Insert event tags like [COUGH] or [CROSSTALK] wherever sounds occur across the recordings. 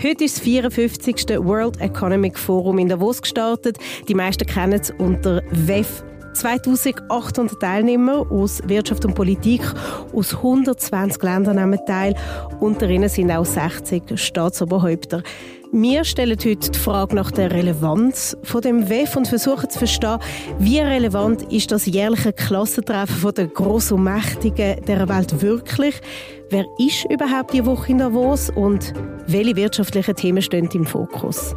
Heute ist das 54. World Economic Forum in Davos gestartet. Die meisten kennen es unter WEF 2800 Teilnehmer aus Wirtschaft und Politik aus 120 Ländern nehmen teil. Unter ihnen sind auch 60 Staatsoberhäupter. Wir stellen heute die Frage nach der Relevanz von dem WEF und versuchen zu verstehen, wie relevant ist das jährliche Klassentreffen der Gross und Mächtigen der Welt wirklich? Wer ist überhaupt die Woche in Davos und welche wirtschaftlichen Themen stehen im Fokus?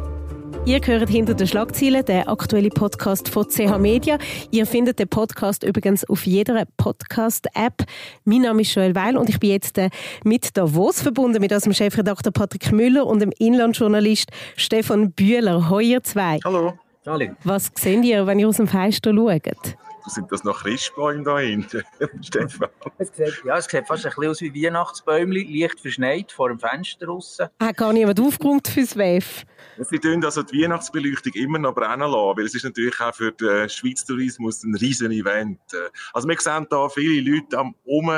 Ihr hört hinter den Schlagzeilen, der aktuelle Podcast von CH Media. Ihr findet den Podcast übrigens auf jeder Podcast-App. Mein Name ist Joel Weil und ich bin jetzt äh, mit Davos verbunden, mit unserem Chefredakteur Patrick Müller und dem Inlandjournalist Stefan Bühler. Heuer zwei. Hallo. Hallo. Was seht ihr, wenn ihr aus dem Fenster schaut? Sind das noch Christbäume da hinten, [LAUGHS] Stefan? Es sieht, ja, es sieht fast ein bisschen aus wie Weihnachtsbäumchen, leicht verschneit vor dem Fenster raus. Hat gar niemand aufgeräumt fürs WEF? Sie tun also die Weihnachtsbeleuchtung immer noch brennen lassen, weil es ist natürlich auch für den Schweizer Tourismus ein riesen Event. Also wir sehen da viele Leute am um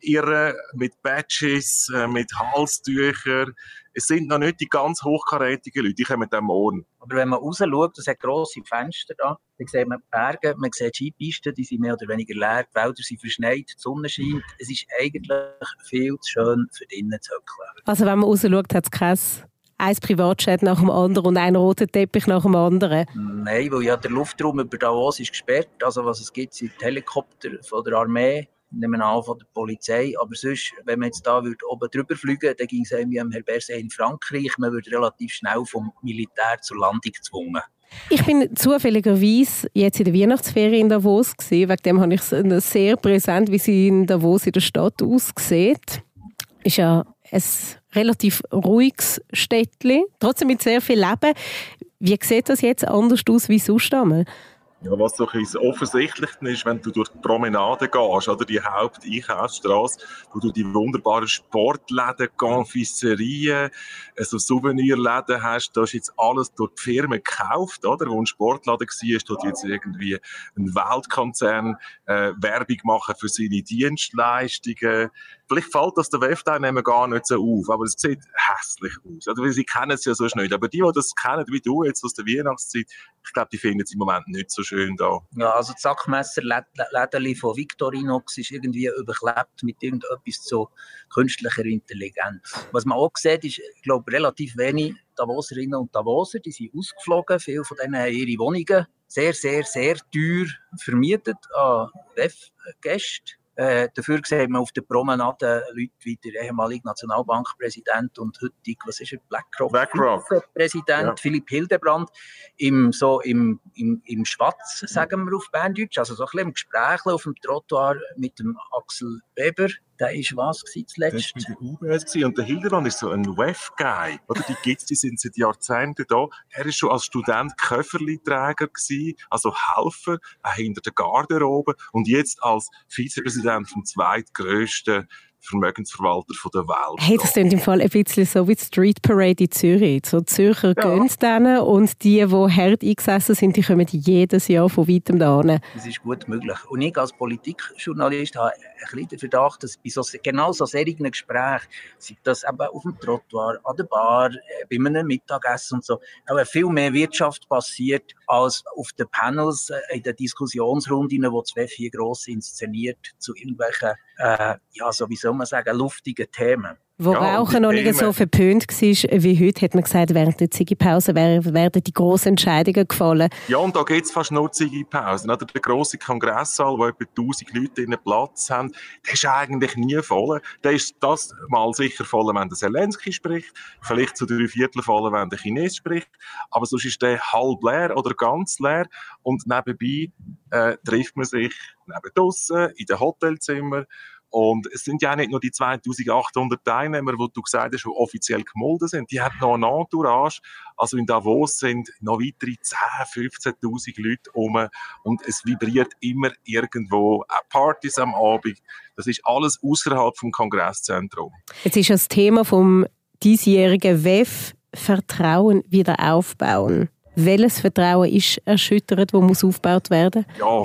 irren mit Badges, äh, mit Halstüchern. Es sind noch nicht die ganz hochkarätigen Leute, die kommen dann morgen. Aber wenn man raus schaut, es hat grosse Fenster da, dann sieht man Berge, man sieht Skipisten, die sind mehr oder weniger leer, die Wälder sind verschneit, die Sonne scheint. Es ist eigentlich viel zu schön für drinnen zu höckeln. Also wenn man raus schaut, hat es kein ein Privatjet nach dem anderen und ein roter Teppich nach dem anderen? Nein, weil ja der Luftraum über Davos ist gesperrt. Also was es gibt, sind Helikopter von der Armee, nehmen an von der Polizei. Aber sonst, wenn man jetzt da würde oben drüber fliegen dann ging es wie am Herberset in Frankreich. Man würde relativ schnell vom Militär zur Landung gezwungen. Ich bin zufälligerweise jetzt in der Weihnachtsferien in Davos gesehen. Wegen dem habe ich es sehr präsent, wie sie in Davos in der Stadt aussieht. Ist ja ein relativ ruhiges Städtchen, trotzdem mit sehr viel Leben. Wie sieht das jetzt anders aus wie sonst einmal? Ja, was so ein offensichtlich ist, wenn du durch die Promenade gehst, oder die Haupteinkaufsstraße, wo du die wunderbaren Sportläden, Confiserien, also Souvenirläden hast, da ist jetzt alles durch die Firmen gekauft, oder? Wo ein Sportladen war, dort jetzt irgendwie ein Weltkonzern äh, Werbung machen für seine Dienstleistungen. Vielleicht fällt das der Webteilnehmer gar nicht so auf, aber es sieht hässlich aus. Also, sie kennen es ja so nicht. Aber die, die das kennen, wie du jetzt aus der Weihnachtszeit, ich glaube, die finden es im Moment nicht so schön da. Ja, also das Sackmesser-Lädeli von Victorinox ist irgendwie überklebt mit irgendetwas zu künstlicher Intelligenz. Was man auch sieht, ist, ich glaube, relativ wenig Davoserinnen und Davoser, die sind ausgeflogen. Viele von denen haben ihre Wohnungen sehr, sehr, sehr teuer vermietet an WEF-Gäste. Äh, dafür sehen wir auf der Promenade Leute wie der ehemalige Nationalbankpräsident und heutig, was ist er, BlackRock, BlackRock. Präsident ja. Philipp Hildebrand, im, so im, im, im Schwatz, sagen wir auf Berndeutsch, also so ein bisschen im Gespräch auf dem Trottoir mit dem Axel Weber, der ist was zuletzt? Das war bei der UBS und der Hildebrand ist so ein WEF-Guy. Oder die gibt's, die sind seit Jahrzehnten da. Er ist schon als Student Köfferli-Träger gewesen, also Helfer, auch hinter der Garderobe und jetzt als Vizepräsident vom zweitgrößten Vermögensverwalter von der Welt. Hey, das klingt im Fall ein bisschen so wie die Street Parade in Zürich. So Zürcher ja. gehen denen und die, die hart eingesessen sind, die kommen jedes Jahr von weitem da hin. Das ist gut möglich. Und ich als Politikjournalist habe ein bisschen den Verdacht, dass bei so, genau so solchen Gesprächen, sei das eben auf dem Trottoir, an der Bar, äh, bei einem Mittagessen und so, aber viel mehr Wirtschaft passiert als auf den Panels, äh, in den Diskussionsrunden, wo zwei, vier gross inszeniert zu irgendwelchen, äh, ja, sowieso soll man sagen, luftigen Themen. Wo ja, Rauchen noch nicht so verpönt war wie heute, hat man gesagt, während der Ziggy-Pause werden die grossen Entscheidungen gefallen. Ja, und da gibt es fast nur Ziggy-Pausen. Der grosse Kongresssaal, wo etwa 1000 Leute in Platz haben, der ist eigentlich nie voll. Der ist das mal sicher voll, wenn der Zelensky spricht, vielleicht zu drei Viertel voll, wenn der Chines spricht, aber sonst ist der halb leer oder ganz leer und nebenbei äh, trifft man sich neben draussen, in den Hotelzimmern und es sind ja nicht nur die 2800 Teilnehmer, die du gesagt hast, die offiziell gemolden sind. Die haben noch eine Entourage. Also in Davos sind noch weitere 10.000, 15.000 Leute um. Und es vibriert immer irgendwo. Auch Partys am Abend. Das ist alles außerhalb vom Kongresszentrum. Jetzt ist das Thema vom diesjährigen WEF Vertrauen wieder aufbauen. Welches Vertrauen ist erschüttert, das muss aufgebaut werden? Ja,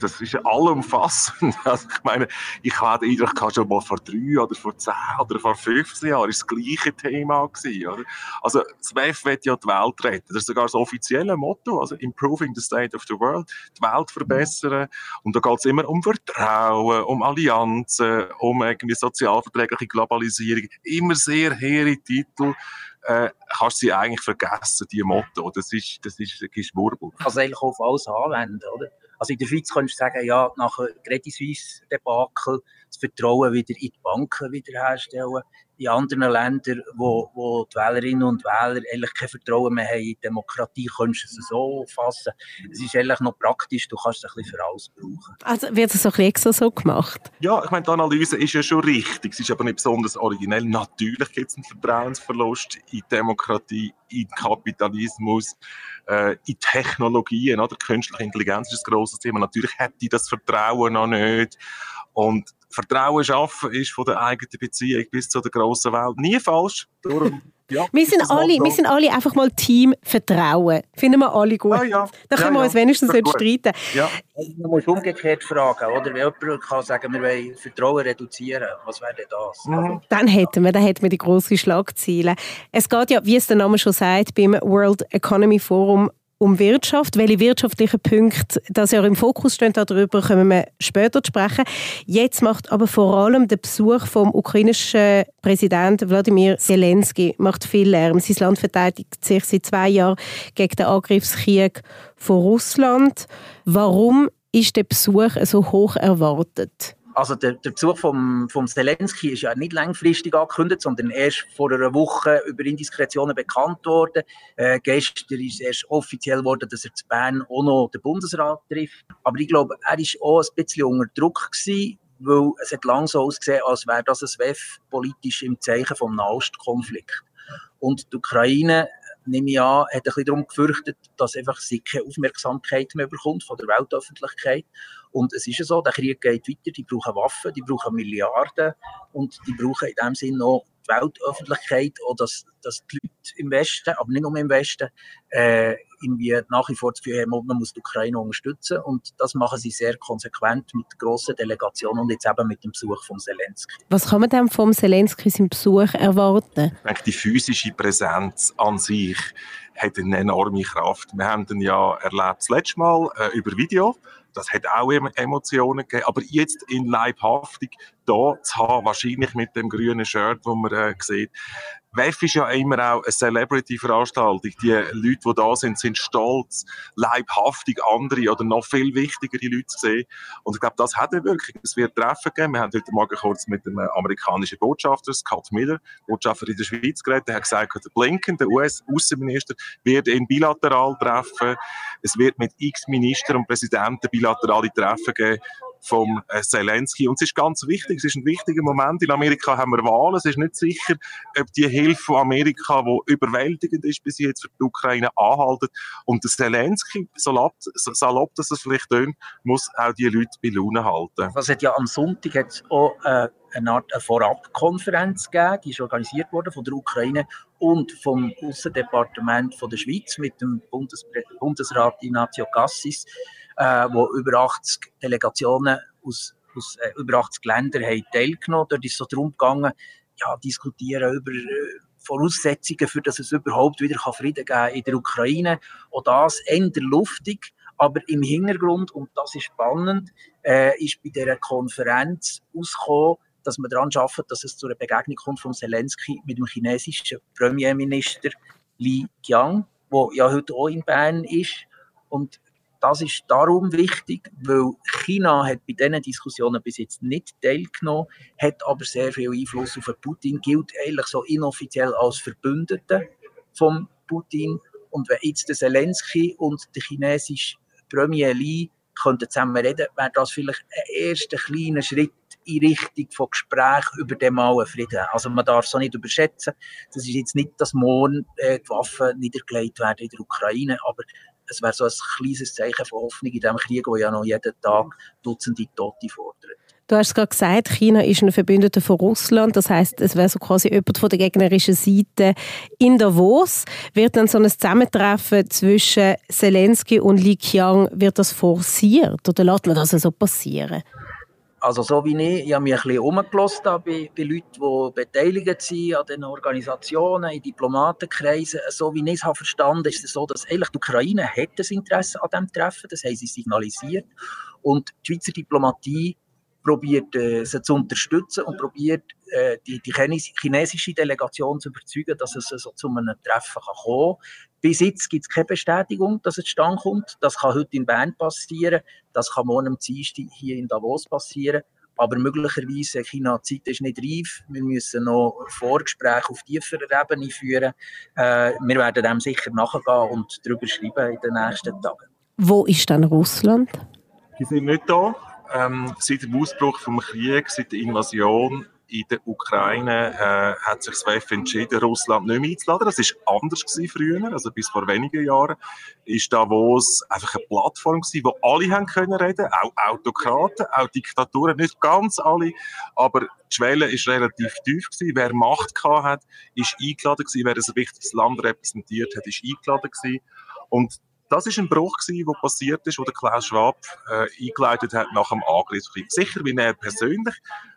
das ist allumfassend. [LAUGHS] Also ich meine, ich hatte den Eindruck, schon mal vor drei oder vor zehn oder vor 15 Jahren ist das gleiche Thema gewesen, oder? Also das WEF wird ja die Welt retten. Das ist sogar das offizielle Motto, also Improving the State of the World, die Welt verbessern. Und da geht es immer um Vertrauen, um Allianzen, um irgendwie sozialverträgliche Globalisierung. Immer sehr hehre Titel äh, kannst du sie eigentlich vergessen, die Motto. Das ist, das ist ein Geschwurbel. Also eigentlich auf alles anwenden, oder? Also in der Schweiz kannst du sagen, ja, nach Credit Suisse Debakel das Vertrauen wieder in die Banken wiederherstellen. In anderen Ländern, wo, wo die Wählerinnen und Wähler eigentlich kein Vertrauen mehr haben in Demokratie, kannst du es so fassen. Es ist eigentlich noch praktisch, du kannst es ein bisschen für alles brauchen. Also wird es auch extra so gemacht? Ja, ich meine, die Analyse ist ja schon richtig. Es ist aber nicht besonders originell. Natürlich gibt es einen Vertrauensverlust in Demokratie, in Kapitalismus, äh, in Technologien. Oder? Künstliche Intelligenz ist ein grosses Thema. Natürlich hätte ich das Vertrauen noch nicht. Und Vertrauen schaffen ist von der eigenen Beziehung bis zu der grossen Welt nie falsch. Darum, ja, wir, sind alle, wir sind alle einfach mal Team Vertrauen. Finden wir alle gut. Ja, ja. Da können ja, wir uns wenigstens nicht streiten. Ja. Man muss umgekehrt fragen, oder? Wenn jemand kann sagen, wir wollen Vertrauen reduzieren, was wäre denn das? Mhm. Dann hätten wir, dann hätten wir die grossen Schlagziele. Es geht ja, wie es der Name schon sagt, beim World Economy Forum um Wirtschaft. Welche wirtschaftlichen Punkte das ja im Fokus stehen, darüber können wir später sprechen. Jetzt macht aber vor allem der Besuch vom ukrainischen Präsidenten Wladimir Zelensky macht viel Lärm. Sein Land verteidigt sich seit zwei Jahren gegen den Angriffskrieg von Russland. Warum ist der Besuch so hoch erwartet? Also der, der Besuch vom, vom Zelensky ist ja nicht langfristig angekündigt, sondern erst vor einer Woche über Indiskretionen bekannt worden. Äh, gestern ist erst offiziell worden, dass er zu Bern auch noch den Bundesrat trifft. Aber ich glaube, er war auch ein bisschen unter Druck gewesen, weil es hat lang so ausgesehen, als wäre das ein WEF politisch im Zeichen vom Nahostkonflikt. Und die Ukraine nehme ich an, hat ein bisschen darum gefürchtet, dass einfach sie keine Aufmerksamkeit mehr bekommt von der Weltöffentlichkeit. Und es ist ja so, der Krieg geht weiter, die brauchen Waffen, die brauchen Milliarden und die brauchen in dem Sinne auch die Weltöffentlichkeit, auch dass, dass die Leute im Westen, aber nicht nur im Westen, äh, irgendwie nach wie vor das Gefühl haben, man muss die Ukraine unterstützen. Und das machen sie sehr konsequent mit grossen Delegationen und jetzt eben mit dem Besuch von Zelensky. Was kann man denn vom Zelensky seinem Besuch erwarten? Die physische Präsenz an sich hat eine enorme Kraft. Wir haben ihn ja erlebt das letzte Mal äh, über Video. Das hat auch Emotionen gegeben. Aber jetzt in leibhaftig da zu haben, wahrscheinlich mit dem grünen Shirt, wo man äh, sieht, WEF ist ja immer auch eine Celebrity-Veranstaltung. Die Leute, die da sind, sind stolz, leibhaftig andere oder noch viel wichtigere Leute zu sehen. Und ich glaube, das hat eine Wirkung. Es wird Treffen geben. Wir haben heute Morgen kurz mit dem amerikanischen Botschafter, Scott Miller, Botschafter in der Schweiz geredet. Der hat gesagt, der Blinken, der US-Außenminister, wird ihn bilateral treffen. Es wird mit x Ministern und Präsidenten bilaterale Treffen geben vom äh, Zelensky. Und es ist ganz wichtig, es ist ein wichtiger Moment. In Amerika haben wir Wahlen. Es ist nicht sicher, ob die Hilfe von Amerika, die überwältigend ist bis jetzt für die Ukraine, anhalten. Und der Zelensky, salopp, salopp dass es vielleicht tönt, muss auch die Leute bei Laune halten. Was hat ja am Sonntag hat auch äh, eine Art eine Vorabkonferenz gegeben, die ist organisiert worden von der Ukraine und vom Außendepartement von der Schweiz mit dem Bundes Bundesrat Ignazio Cassis äh, wo über 80 Delegationen aus, aus äh, über 80 Ländern haben teilgenommen. Dort ist es so darum gegangen, ja, diskutieren über äh, Voraussetzungen, für dass es überhaupt wieder Frieden geben in der Ukraine. Auch das eher luftig, aber im Hintergrund, und das ist spannend, äh, ist bei dieser Konferenz ausgekommen, dass man daran arbeitet, dass es zu einer Begegnung kommt von Zelensky mit dem chinesischen Premierminister Li Qiang, der ja heute auch in Bern ist. Und das ist darum wichtig, weil China hat bei diesen Diskussionen bis jetzt nicht teilgenommen, hat aber sehr viel Einfluss auf Putin, gilt eigentlich so inoffiziell als Verbündeter von Putin. Und wenn jetzt der Zelensky und der chinesische Premier Li könnten zusammen reden, wäre das vielleicht ein erster kleiner Schritt in Richtung von Gespräch über den malen Frieden. Also man darf es auch nicht überschätzen. Das ist jetzt nicht, dass morgen äh, die Waffen niedergelegt werden in der Ukraine, aber es wäre so ein kleines Zeichen von Hoffnung in diesem Krieg, der ja noch jeden Tag Dutzende Tote fordert. Du hast gerade gesagt, China ist ein Verbündeter von Russland. Das heißt, es wäre so quasi jemand von der gegnerischen Seite in Davos. Wird dann so ein Zusammentreffen zwischen Zelensky und Li Qiang, wird das forciert oder lässt man das so passieren? Also so wie ich, ich habe mich ein bisschen umgelassen bei, bei Leuten, die beteiligt sind an den Organisationen, in Diplomatenkreisen. So wie ich es habe verstanden ist es so, dass eigentlich die Ukraine hat das Interesse an diesem Treffen, das haben sie signalisiert. Und die Schweizer Diplomatie probiert, äh, sie zu unterstützen und probiert, äh, die, die chinesische Delegation zu überzeugen, dass es so zu einem Treffen kann kommen Bis jetzt gibt es keine Bestätigung, dass es zustande kommt. Das kann heute in Bern passieren, das kann morgen am Dienstag hier in Davos passieren. Aber möglicherweise, China, die Zeit ist nicht reif. Wir müssen noch Vorgespräche auf tieferer Ebene führen. Äh, wir werden dem sicher nachgehen und darüber schreiben in den nächsten Tagen. Wo ist dann Russland? Die sind nicht da. Ähm, seit dem Ausbruch des Krieges, seit der Invasion in der Ukraine, äh, hat sich das WEF entschieden, Russland nicht mehr einzuladen. Das war anders gewesen früher, also bis vor wenigen Jahren, ist Davos einfach eine Plattform gewesen, wo alle haben können reden, auch Autokraten, auch Diktaturen, nicht ganz alle, aber die Schwelle ist relativ tief gewesen. Wer Macht gehabt hat, ist eingeladen gewesen. Wer ein wichtiges Land repräsentiert hat, ist eingeladen gewesen. Und das ist ein Bruch gewesen, der passiert ist, wo der Klaus Schwab äh, eingeleitet hat nach dem Angriffskrieg. Sicher, wie er persönlich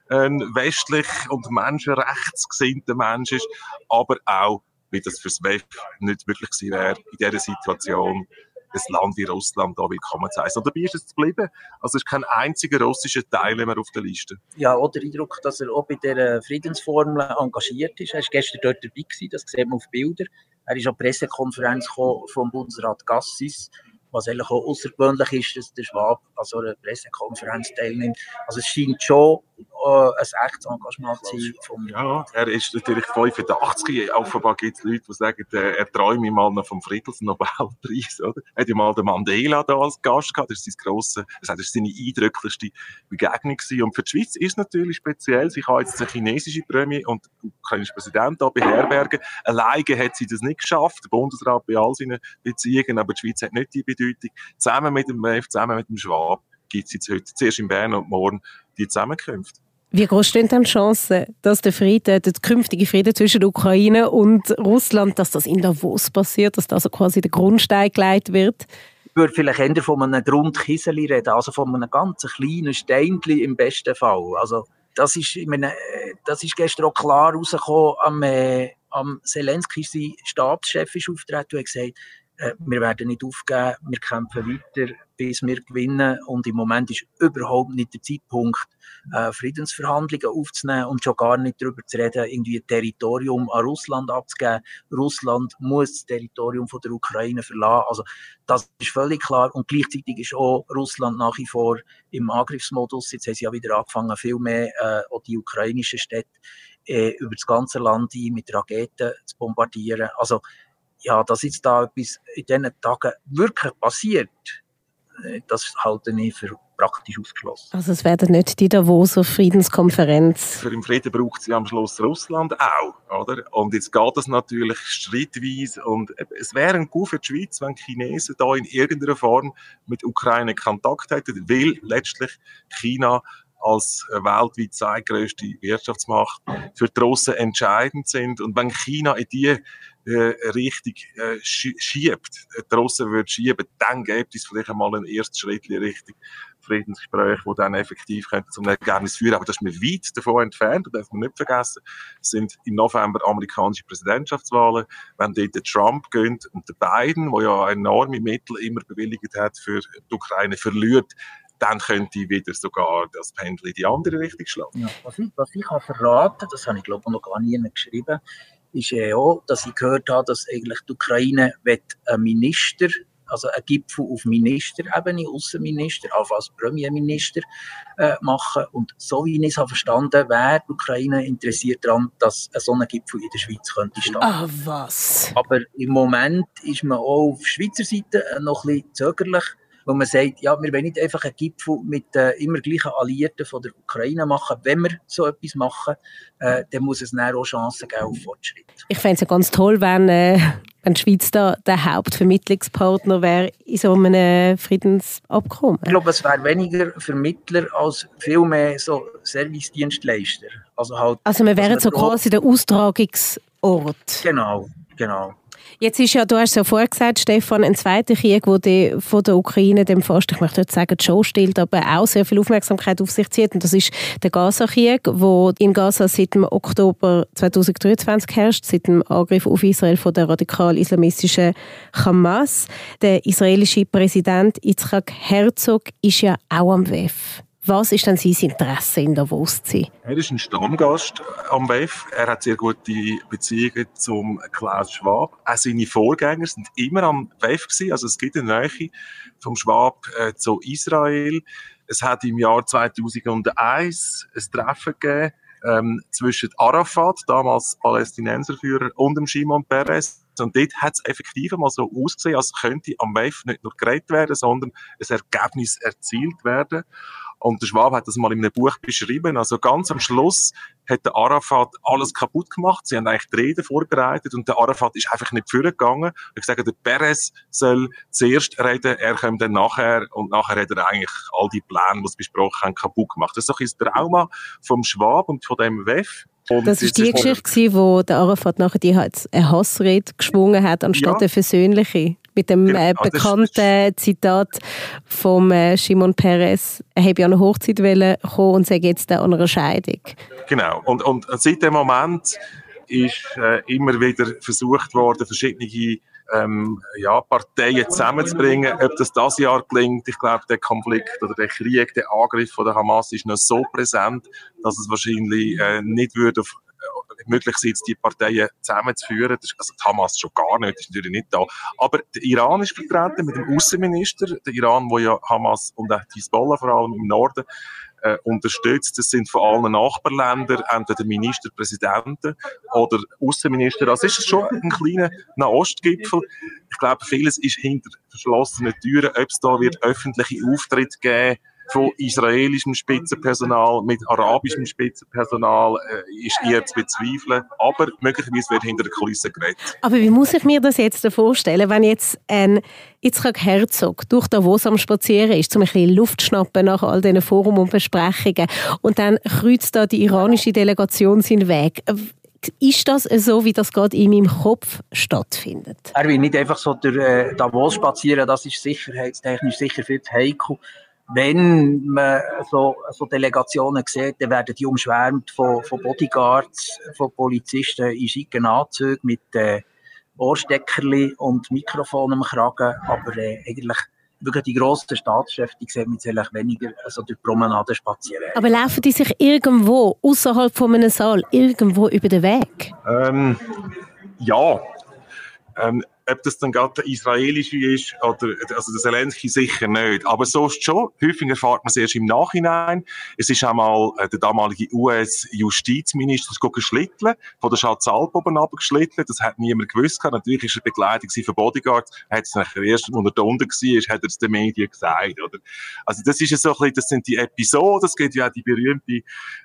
ein westlich und menschenrechtsgesinnter Mensch ist, aber auch, wie das fürs WEF nicht wirklich gewesen wäre, in dieser Situation ein Land wie Russland da willkommen zu heißen. Und dabei ist es geblieben. Also es ist kein einziger russischer Teilnehmer auf der Liste. Ja, auch der Eindruck, dass er auch bei der Friedensformel engagiert ist. Er war gestern dort dabei, gewesen, das sieht man auf Bildern. Er ist an die Pressekonferenz vom Bundesrat Gassis was eigentlich auch außergewöhnlich ist, dass der Schwab an so einer Pressekonferenz teilnimmt. Also es scheint schon äh, ein echtes Engagement zu sein. Ja, er ist natürlich 85. Offenbar gibt es Leute, die sagen, äh, er träume mal noch vom Friedensnobelpreis. Oder? Er hat ja mal den Mandela da als Gast gehabt. Das ist, grosse, das ist seine eindrücklichste Begegnung gewesen. Und für die Schweiz ist natürlich speziell. Sie kann jetzt eine chinesische Prämie und der ukrainische Präsident da beherbergen. Alleine hat sie das nicht geschafft. Der Bundesrat bei all seinen Beziehungen, aber die Schweiz hat nicht die Bedeutung. Zusammen mit dem WEF, zusammen mit dem Schwab gibt es jetzt heute, zuerst in Bern und morgen, die Zusammenkünfte. Wie groß stehen dann die Chancen, dass der Frieden, der künftige Frieden zwischen der Ukraine und Russland, dass das in Davos passiert, dass da also quasi der Grundstein gelegt wird? Ich würde vielleicht eher von einem Grundkisseli reden, also von einem ganz kleinen Steinchen im besten Fall. Also das ist, ich meine, das ist gestern auch klar rausgekommen, am, äh, am Zelensky, sein Stabschef, ist auftreten und hat gesagt, äh, wir werden nicht aufgeben, wir kämpfen weiter, bis wir gewinnen. Und im Moment ist überhaupt nicht der Zeitpunkt, äh, Friedensverhandlungen aufzunehmen und schon gar nicht darüber zu reden, irgendwie ein Territorium an Russland abzugeben. Russland muss das Territorium von der Ukraine verlassen. Also das ist völlig klar. Und gleichzeitig ist auch Russland nach wie vor im Angriffsmodus. Jetzt haben sie ja wieder angefangen, viel mehr äh, auch die ukrainischen Städte äh, über das ganze Land mit Raketen zu bombardieren. Also ja, dass jetzt da etwas in diesen Tagen wirklich passiert, äh, das halte ich für praktisch ausgeschlossen. Also es werden nicht die Davoser Friedenskonferenz. Für den Frieden braucht sie am Schluss Russland auch, oder? Und jetzt geht das natürlich schrittweise und es wäre ein Coup für die Schweiz, wenn die Chinesen da in irgendeiner Form mit Ukraine Kontakt hätten, weil letztlich China als weltweit zweitgrößte Wirtschaftsmacht für die Russen entscheidend sind. Und wenn China in die äh, Richtung äh, schiebt, äh, die Russen würde schieben, dann gibt es vielleicht einmal einen ersten Schritt Richtung Friedensgespräch, wo dann effektiv könnte zum Ergebnis führen. Aber das ist mir weit davon entfernt, das darf man nicht vergessen. Es sind im November amerikanische Präsidentschaftswahlen. Wenn dort der Trump gönnt und der Biden, der ja enorme Mittel immer bewilligt hat für die Ukraine, verliert, dann könnte wieder sogar das Pendel in die andere Richtung schlagen. Ja, was, ich, was ich kann verraten, das habe ich glaube ich noch gar nie geschrieben, ist ja auch, dass ich gehört habe, dass eigentlich die Ukraine einen Minister, also einen Gipfel auf Ministerebene, Außenminister, auch als Premierminister äh, machen. Und so wie ich es habe verstanden, wäre die Ukraine interessiert daran, dass ein so ein Gipfel in der Schweiz könnte stattfinden. Ah, was? Aber im Moment ist man auch auf Schweizer Seite noch ein bisschen zögerlich wo man sagt, ja, wir wollen nicht einfach einen Gipfel mit äh, immer gleichen Alliierten von der Ukraine machen. Wenn wir so etwas machen, äh, dann muss es dann auch Chancen geben auf Fortschritt. Ich fände es ja ganz toll, wenn äh, wenn die Schweiz da der Hauptvermittlungspartner wäre in so einem Friedensabkommen? Ich glaube, es wäre weniger Vermittler als vielmehr so Servicedienstleister. Also, halt, also wir wären so quasi der Austragungsort. Genau, genau. Jetzt ist ja, du hast es ja vorher gesagt, Stefan, ein zweiter Krieg, der die, von der Ukraine dem fast, ich möchte nicht sagen, die Show stillt, aber auch sehr viel Aufmerksamkeit auf sich zieht. Und das ist der Gaza-Krieg, der in Gaza seit dem Oktober 2023 herrscht, seit dem Angriff auf Israel von der radikal-islamistischen Hamas. Der israelische Präsident Yitzhak Herzog ist ja auch am WEF. Was ist denn sein Interesse in Davos? Er ist ein Stammgast am WEF. Er hat sehr gute Beziehungen zum Klaus Schwab. Auch seine Vorgänger sind immer am WEF gewesen. Also es gibt eine Nähe vom Schwab äh, zu Israel. Es hat im Jahr 2001 ein Treffen gegeben ähm, zwischen Arafat, damals Palästinenserführer, und dem Shimon Peres. Und dort hat es effektiv mal so ausgesehen, als könnte am WEF nicht nur geredet werden, sondern ein Ergebnis erzielt werden. Und der Schwab hat das mal in einem Buch beschrieben. Also ganz am Schluss hat der Arafat alles kaputt gemacht. Sie haben eigentlich die Rede vorbereitet und der Arafat ist einfach nicht vorgegangen. Ich sage, der Perez soll zuerst reden, er kommt dann nachher und nachher hat er eigentlich all die Pläne, die sie besprochen haben, kaputt gemacht. Das ist doch ein Trauma vom Schwab und von dem WEF. Und das ist die Geschichte, wo der Arafat nachher die halt Hassrede geschwungen hat, anstatt ja. eine versöhnliche mit dem genau, äh, bekannten Zitat von äh, Shimon Peres, er habe ja an eine Hochzeit kommen und sei jetzt an einer Scheidung. Genau, und, und seit dem Moment ist äh, immer wieder versucht worden, verschiedene ähm, ja, Parteien zusammenzubringen. Ob das das Jahr gelingt, ich glaube, der Konflikt oder der Krieg, der Angriff von der Hamas ist noch so präsent, dass es wahrscheinlich äh, nicht würde auf möglich sein, die Parteien zusammenzuführen. Das ist, also die Hamas schon gar nicht, ist natürlich nicht da. Aber der Iran ist vertreten mit dem Außenminister, der Iran, wo ja Hamas und auch Hezbollah vor allem im Norden äh, unterstützt. Das sind von allen Nachbarländern entweder Ministerpräsidenten oder Außenminister. Also ist es schon ein kleiner Nahostgipfel. Ich glaube, vieles ist hinter verschlossenen Türen. Ob es da wird öffentliche Auftritte geben von israelischem Spitzenpersonal mit arabischem Spitzenpersonal äh, ist eher zu bezweifeln. Aber möglicherweise wird hinter der Kulisse geredet. Aber wie muss ich mir das jetzt vorstellen, wenn jetzt ein Yitzhak Herzog durch Davos am Spazieren ist, zum ein bisschen Luft schnappen nach all diesen Forum und Besprechungen und dann kreuzt da die iranische Delegation seinen Weg. Ist das so, wie das gerade in meinem Kopf stattfindet? Er will nicht einfach so durch äh, Davos spazieren, das ist sicherheitstechnisch sicher viel zu heikel wenn man so, so Delegationen sieht, dann werden die umschwärmt von, von Bodyguards, von Polizisten in schicken Anzügen mit äh, Ohrsteckerli und Mikrofon am Kragen, aber äh, eigentlich wirklich die grossen Staatschefs, die sehen wir jetzt weniger also durch Promenaden spazieren. Aber laufen die sich irgendwo außerhalb von einem Saal irgendwo über den Weg? Ähm, ja. Ähm, ob das dann gerade der israelische ist oder also der Zelensky sicher nicht. Aber so ist es schon. Häufig erfahrt man es erst im Nachhinein. Es ist einmal äh, der damalige US-Justizminister geschlittelt, von der Schatzalp oben abgeschlittelt. Das hat niemand gewusst. Natürlich ist er Begleitung von Bodyguards. Er hat es nachher erst, als er da unten war, hat er es den Medien gesagt. Oder? Also das ist so ein bisschen, das sind die Episoden. Es gibt ja auch die berühmte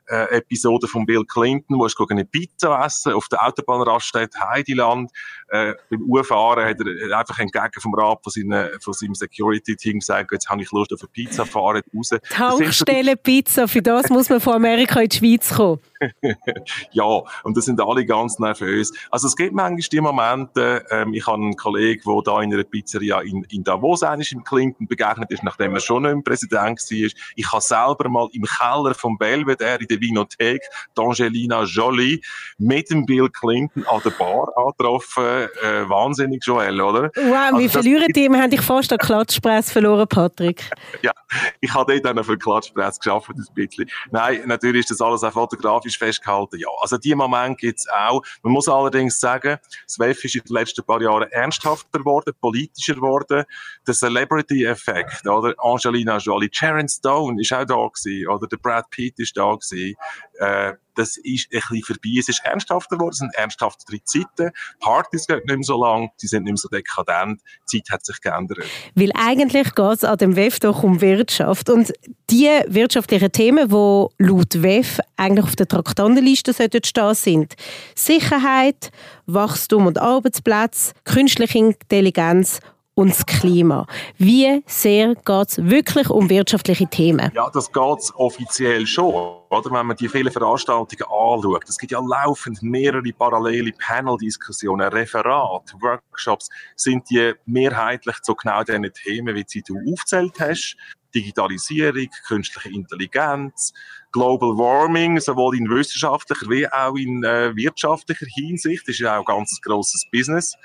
äh, Episode von Bill Clinton, wo er eine Pizza essen auf der Autobahnraststätte Heidiland. Äh, beim Ufahren Jahren hat er einfach entgegen vom Rat von, seinen, von seinem Security-Team gesagt, jetzt habe ich Lust auf eine Pizza, fahren raus. [LAUGHS] Tankstelle Pizza, für das muss man von Amerika in die Schweiz kommen. [LAUGHS] ja, und da sind alle ganz nervös. Also es gibt manchmal die Momente, ähm, ich habe einen Kollegen, der da in einer Pizzeria in, in Davos eigentlich im Clinton begegnet ist, nachdem er schon nicht mehr Präsident war. Ich habe selber mal im Keller vom Belvedere in der Vinothek Angelina Jolie mit dem Bill Clinton an der Bar angetroffen. Äh, wahnsinnig Joel, oder? Wow, also, wir verlieren die. Wir haben dich fast an Klatschpress verloren, Patrick. [LAUGHS] ja, ich habe dort auch für Klatschpress geschafft, ein bisschen. Nein, natürlich ist das alles auch fotografisch festgehalten. Ja, also die Momente gibt es auch. Man muss allerdings sagen, das WEF ist in den letzten paar Jahren ernsthafter geworden, politischer geworden. Der Celebrity-Effekt, oder? Angelina Jolie, Sharon Stone ist auch da gewesen, oder? Der Brad Pitt ist da gewesen. Äh, das ist ein bisschen vorbei. Es ist ernsthafter geworden, es sind ernsthaftere Zeiten. Partys gehen nicht mehr so lang, sie sind nicht mehr so dekadent. Die Zeit hat sich geändert. Weil eigentlich geht es an dem WEF doch um Wirtschaft. Und die wirtschaftlichen Themen, die laut WEF eigentlich auf der Traktandenliste stehen sollten sind Sicherheit, Wachstum und Arbeitsplätze, künstliche Intelligenz und das Klima. Wie sehr geht es wirklich um wirtschaftliche Themen? Ja, das geht es offiziell schon. Oder? Wenn man die vielen Veranstaltungen anschaut, es gibt ja laufend mehrere parallele Panel-Diskussionen, Referate, Workshops, sind die mehrheitlich zu genau diesen Themen, wie du aufzählt hast. Digitalisierung, künstliche Intelligenz, Global Warming, sowohl in wissenschaftlicher wie auch in äh, wirtschaftlicher Hinsicht, das ist ja auch ein ganz grosses Business.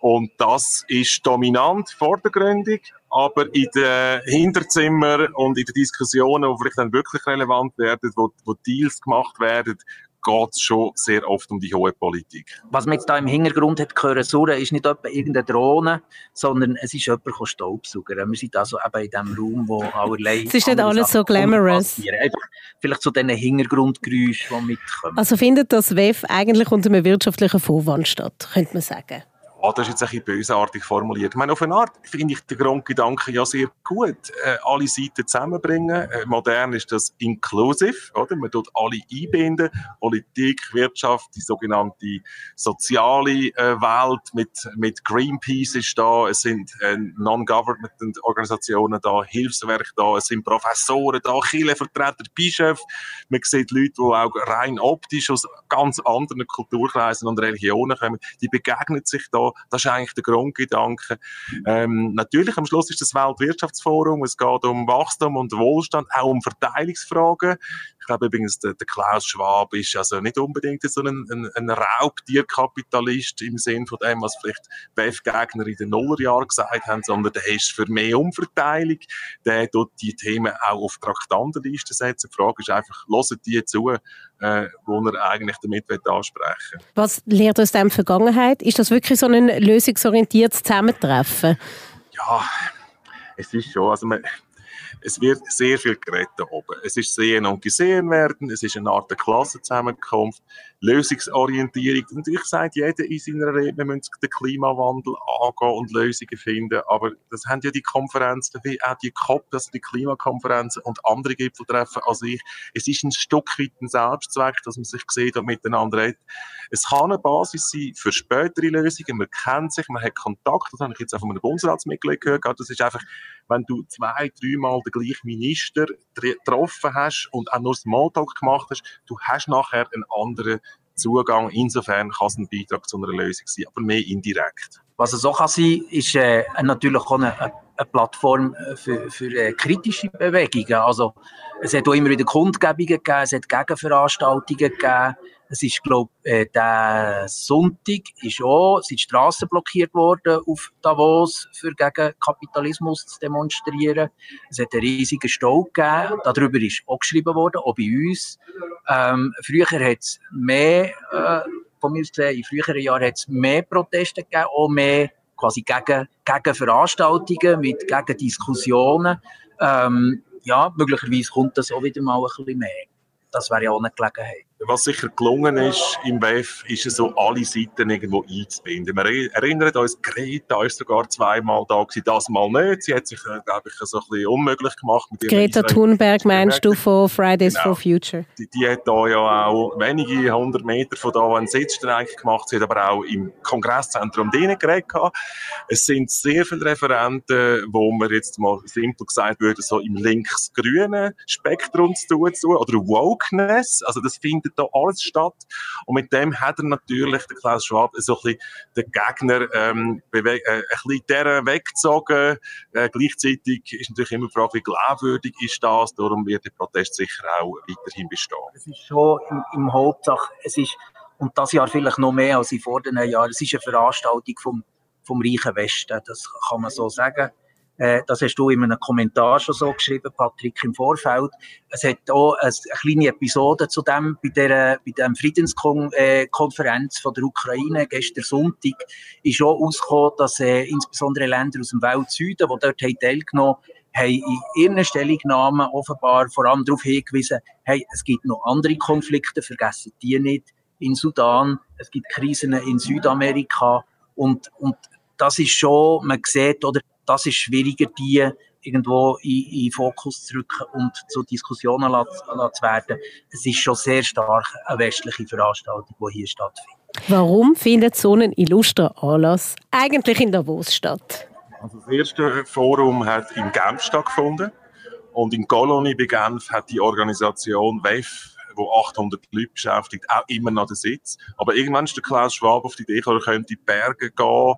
Und das ist dominant vordergründig, aber in den Hinterzimmern und in den Diskussionen, die vielleicht dann wirklich relevant werden, wo, wo Deals gemacht werden, geht es schon sehr oft um die hohe Politik. Was man jetzt da im Hintergrund hat hören, surren, ist nicht etwa irgendeine Drohne, sondern es ist jemand Staubsauger. Wir sind also eben in dem Raum, wo allerlei... Es ist nicht alles so glamorous. Einfach vielleicht zu diesen Hintergrundgeräuschen, die mitkommen. Also findet das WEF eigentlich unter einem wirtschaftlichen Vorwand statt, könnte man sagen? Ah, das ist jetzt ein bisschen bösartig formuliert. Ich meine, auf eine Art finde ich den Grundgedanken ja sehr gut. Äh, alle Seiten zusammenbringen. Äh, modern ist das inclusive, oder? Man tut alle einbinden. Politik, Wirtschaft, die sogenannte soziale äh, Welt mit, mit Greenpeace ist da. Es sind äh, Non-Government Organisationen da, Hilfswerke da, es sind Professoren da, Kirchenvertreter, Bischöfe. Man sieht Leute, die auch rein optisch aus ganz anderen Kulturkreisen und Religionen kommen. Die begegnen sich da das ist eigentlich der Grundgedanke. Ähm, natürlich, am Schluss ist das Weltwirtschaftsforum. Es geht um Wachstum und Wohlstand, auch um Verteilungsfragen. Ich glaube übrigens, der, der Klaus Schwab ist also nicht unbedingt so ein, ein, ein Raubtierkapitalist im Sinn von dem, was vielleicht BF-Gegner in den Nullerjahren gesagt haben, sondern der ist für mehr Umverteilung. Der tut die Themen auch auf Traktandenlisten setzen. Die Frage ist einfach, hören die zu, äh, wo er eigentlich damit ansprechen will. Was lehrt aus dem Vergangenheit? Ist das wirklich so ein lösungsorientiertes Zusammentreffen? Ja, es ist schon. Also man, es wird sehr viel geredet oben. Es ist sehen und gesehen werden, es ist eine Art Klassenzusammenkunft, Lösungsorientierung. Natürlich sagt jeder in seiner Rede, wir den Klimawandel angehen und Lösungen finden, aber das haben ja die Konferenzen, wie auch die COP, also die Klimakonferenzen und andere Gipfeltreffen an sich. Es ist ein Stück weit ein Selbstzweck, dass man sich sieht und miteinander redet. Es kann eine Basis sein für spätere Lösungen, man kennt sich, man hat Kontakt, das habe ich jetzt auch von einem Bundesratsmitglied gehört, das ist einfach, wenn du zwei, dreimal den gleichen Minister getroffen hast und auch nur Smalltalk gemacht hast, du hast nachher einen anderen Zugang. Insofern kann es ein Beitrag zu einer Lösung sein, aber mehr indirekt. Was es auch kann sein ist äh, natürlich auch eine, eine Plattform für, für äh, kritische Bewegungen. Also, es hat auch immer wieder Kundgebungen gegeben, es hat Gegenveranstaltungen gegeben. Es ist, glaube äh, der Sonntag ist auch, sind Straßen blockiert worden auf Davos, für gegen Kapitalismus zu demonstrieren. Es hat einen riesigen Stau gegeben. Darüber ist auch geschrieben worden, auch bei uns. Ähm, früher hat es mehr, äh, von mir gesehen, in früheren Jahren hat es mehr Proteste gegeben, auch mehr quasi gegen, gegen Veranstaltungen, mit, gegen Diskussionen. Ähm, ja, möglicherweise kommt das auch wieder mal ein bisschen mehr. Das wäre ja auch eine Gelegenheit was sicher gelungen ist im WEF, ist es so, alle Seiten irgendwo einzubinden. Wir erinnern uns, Greta ist sogar zweimal da gewesen, das mal nicht. Sie hat sich, äh, glaube ich, so ein bisschen unmöglich gemacht. Mit Greta Thunberg meinst du von Fridays genau. for Future? Die, die, hat da ja auch wenige hundert Meter von da einen Sitzstreik gemacht. Sie hat aber auch im Kongresszentrum drinnen geredet. Es sind sehr viele Referenten, wo man jetzt mal simpel gesagt würde, so im links-grünen Spektrum zu tun, oder Wokeness. Also das findet da alles statt. Und mit dem hat er natürlich, der Klaus Schwab, so ein bisschen den Gegner ähm, äh, ein bisschen weggezogen. Äh, gleichzeitig ist natürlich immer die Frage, wie glaubwürdig ist das? Darum wird der Protest sicher auch weiterhin bestehen. Es ist schon im, im Hauptsache, es ist, und das Jahr vielleicht noch mehr als in vorderen Jahren, es ist eine Veranstaltung vom, vom reichen Westen, das kann man so sagen. Äh, das hast du in einem Kommentar schon so geschrieben, Patrick, im Vorfeld. Es hat auch eine, kleine Episode zu dem, bei der, bei der Friedenskonferenz von der Ukraine, gestern Sonntag, ist auch ausgekommen, dass äh, insbesondere Länder aus dem Weltsüden, die dort haben teilgenommen haben in ihren Stellungnahmen offenbar vor allem darauf hingewiesen, hey, es gibt noch andere Konflikte, vergessen die nicht, in Sudan, es gibt Krisen in Südamerika und, und das ist schon, man sieht, oder das ist schwieriger, die irgendwo in, in Fokus zu rücken und zu Diskussionen zu werden. Es ist schon sehr stark eine westliche Veranstaltung, die hier stattfindet. Warum findet so ein illustrer Anlass eigentlich in Davos statt? Also das erste Forum hat in Genf stattgefunden und in Colony bei Genf hat die Organisation WEF wo 800 Leute beschäftigt, auch immer noch den Sitz. Aber irgendwann ist der Klaus Schwab auf die Idee gekommen, er könnte in die Berge gehen.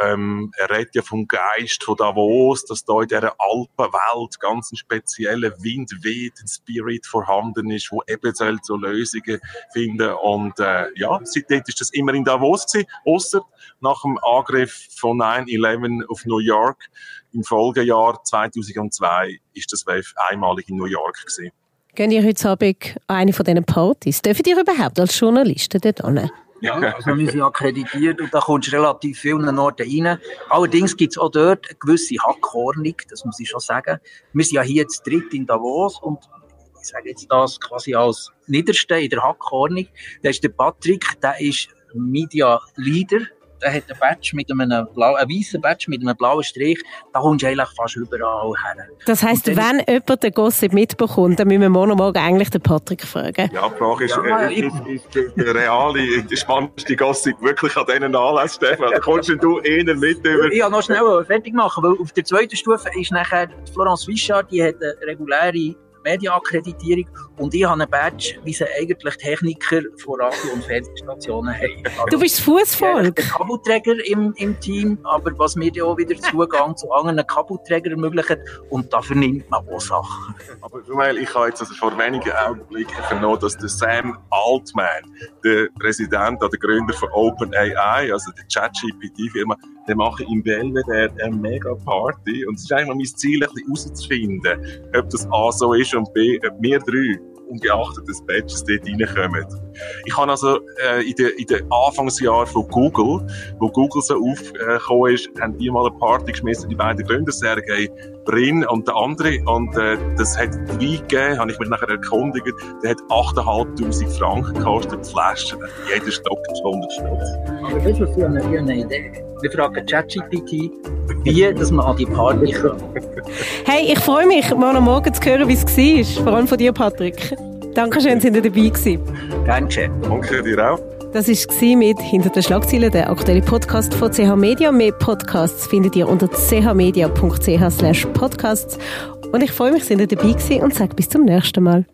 Ähm, er redet ja vom Geist von Davos, dass da in dieser Alpenwelt ganz ein spezieller Wind weht, ein Spirit vorhanden ist, wo eben so Lösungen finden. Und äh, ja, seitdem ist das immer in Davos gewesen, ausser nach dem Angriff von 9-11 auf New York im Folgejahr 2002 ist das WEF einmalig in New York gewesen. Gehen ihr heute Abend an eine von diesen Partys? Dürfen ihr überhaupt als Journalisten dort hin? Ja, also wir sind akkreditiert und da kommst du relativ vielen Orten rein. Allerdings gibt es auch dort eine gewisse Hackordnung, das muss ich schon sagen. Wir sind ja hier jetzt dritt in Davos und ich sage jetzt das quasi als Niederste in der Hackordnung. Da ist der Patrick, der ist Media Leader der hat ein Badge mit einem blau, ein weißen Badge mit einem blauen Strich. Da kommst du eigentlich fast überall her. Das heisst, wenn jemand den Gossip mitbekommt, dann müssen wir morgen Morgen eigentlich den Patrick fragen. Ja, die Frage ist, ja, äh, ist, ist, ist der reale, der spannendste Gossip wirklich an diesen Anlässen, Stefan? Da kommst du eher mit über... Ich noch schnell fertig machen, weil auf der zweiten Stufe ist nachher Florence Wischard, die hat eine reguläre Medienakkreditierung und ich habe einen Badge, wie sie eigentlich Techniker von Radio- und Fernsehstationen haben. du bist Fußvolk. Der Kabelträger im, im Team, aber was mir dann auch wieder Zugang zu anderen Kabelträgern ermöglicht und da vernimmt man auch Sachen. Aber ich habe jetzt also vor wenigen Augenblicken vernommen, dass der Sam Altman, der Präsident oder Gründer von OpenAI, also der ChatGPT-Firma, der macht in Belvedere eine mega Party und es ist eigentlich mein Ziel, ein bisschen herauszufinden, ob das A so ist und B, ob wir drei ungeachtet des Badges dort reinkommen. Ich habe also äh, in den in de Anfangsjahren von Google, wo Google so aufgekommen ist, haben die mal eine Party geschmissen, die beiden Gründer, Sergey Brin und der andere. Und äh, das hat Wein gegeben, habe ich mich nachher erkundigt. Der hat 8'500 Franken gekostet, die Flasche. Jeder Stock ist 100 Stutz. Aber das ist für eine, für eine Idee. Wir fragen ChatGPT, wie dass man an die Party kommt. Hey, ich freue mich, morgen Morgen zu hören, wie es war. Vor allem von dir, Patrick. Dankeschön, sind ihr dabei gewesen. Geschehen. Danke dir auch. Das war mit «Hinter den Schlagzeilen», der aktuelle Podcast von CH Media. Mehr Podcasts findet ihr unter chmedia.ch podcasts. Und ich freue mich, dass ihr dabei gewesen und sage bis zum nächsten Mal.